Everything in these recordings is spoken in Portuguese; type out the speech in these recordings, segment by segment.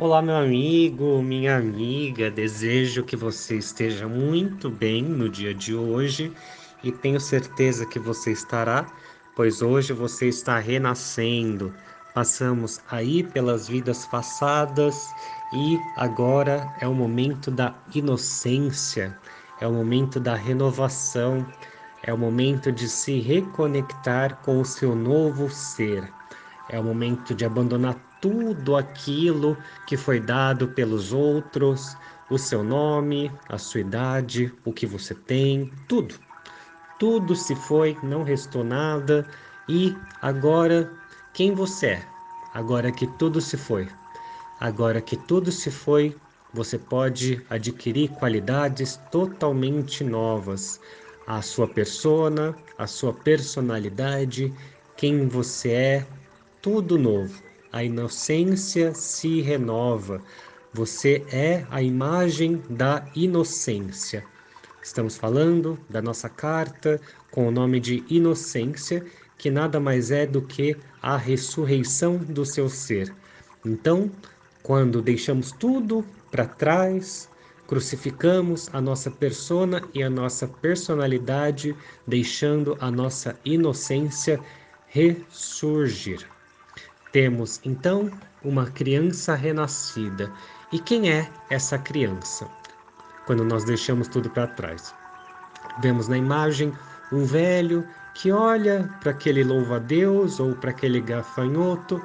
Olá, meu amigo, minha amiga. Desejo que você esteja muito bem no dia de hoje e tenho certeza que você estará, pois hoje você está renascendo. Passamos aí pelas vidas passadas e agora é o momento da inocência, é o momento da renovação, é o momento de se reconectar com o seu novo ser. É o momento de abandonar tudo aquilo que foi dado pelos outros, o seu nome, a sua idade, o que você tem, tudo. Tudo se foi, não restou nada e agora quem você é? Agora que tudo se foi. Agora que tudo se foi, você pode adquirir qualidades totalmente novas. A sua persona, a sua personalidade, quem você é, tudo novo. A inocência se renova. Você é a imagem da inocência. Estamos falando da nossa carta com o nome de inocência, que nada mais é do que a ressurreição do seu ser. Então, quando deixamos tudo para trás, crucificamos a nossa persona e a nossa personalidade, deixando a nossa inocência ressurgir. Temos então uma criança renascida. E quem é essa criança? Quando nós deixamos tudo para trás. Vemos na imagem um velho que olha para aquele louva-a-Deus ou para aquele gafanhoto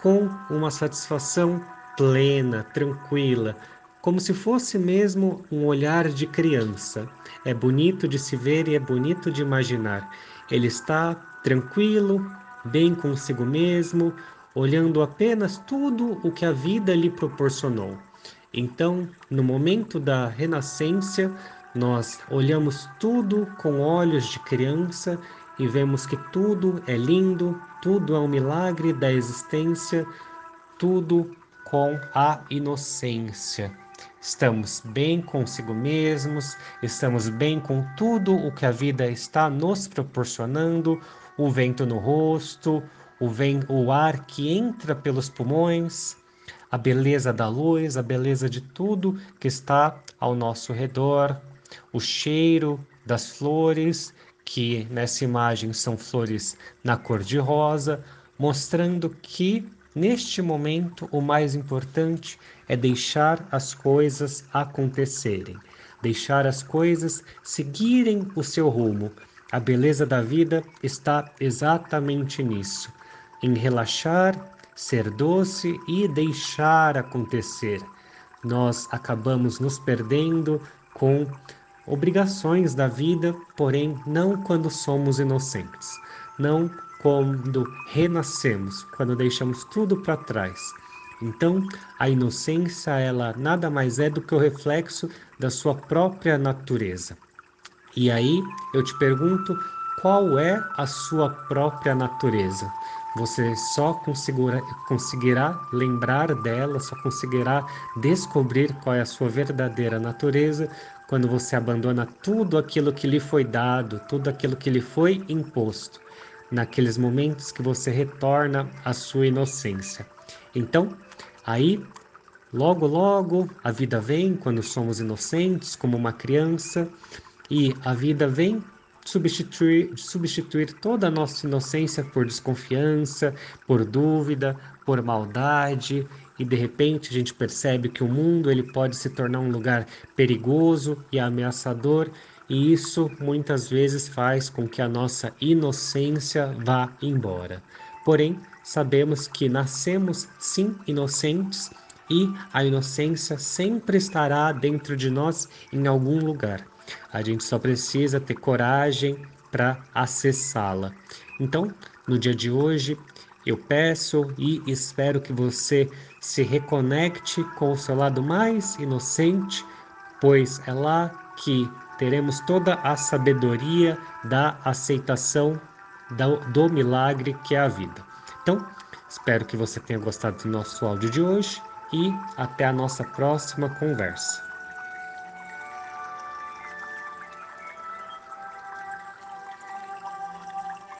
com uma satisfação plena, tranquila, como se fosse mesmo um olhar de criança. É bonito de se ver e é bonito de imaginar. Ele está tranquilo, bem consigo mesmo, olhando apenas tudo o que a vida lhe proporcionou. Então, no momento da renascença, nós olhamos tudo com olhos de criança e vemos que tudo é lindo, tudo é um milagre da existência, tudo com a inocência. Estamos bem consigo mesmos, estamos bem com tudo o que a vida está nos proporcionando, o vento no rosto, o, vem, o ar que entra pelos pulmões, a beleza da luz, a beleza de tudo que está ao nosso redor, o cheiro das flores, que nessa imagem são flores na cor de rosa, mostrando que neste momento o mais importante é deixar as coisas acontecerem, deixar as coisas seguirem o seu rumo. A beleza da vida está exatamente nisso em relaxar, ser doce e deixar acontecer. Nós acabamos nos perdendo com obrigações da vida, porém não quando somos inocentes, não quando renascemos, quando deixamos tudo para trás. Então, a inocência, ela nada mais é do que o reflexo da sua própria natureza. E aí, eu te pergunto, qual é a sua própria natureza? Você só conseguirá, lembrar dela, só conseguirá descobrir qual é a sua verdadeira natureza quando você abandona tudo aquilo que lhe foi dado, tudo aquilo que lhe foi imposto, naqueles momentos que você retorna à sua inocência. Então, aí, logo, logo, a vida vem quando somos inocentes, como uma criança, e a vida vem substituir, substituir toda a nossa inocência por desconfiança, por dúvida, por maldade, e de repente a gente percebe que o mundo ele pode se tornar um lugar perigoso e ameaçador, e isso muitas vezes faz com que a nossa inocência vá embora. Porém, sabemos que nascemos sim inocentes e a inocência sempre estará dentro de nós em algum lugar. A gente só precisa ter coragem para acessá-la. Então, no dia de hoje, eu peço e espero que você se reconecte com o seu lado mais inocente, pois é lá que teremos toda a sabedoria da aceitação do, do milagre que é a vida. Então, espero que você tenha gostado do nosso áudio de hoje e até a nossa próxima conversa.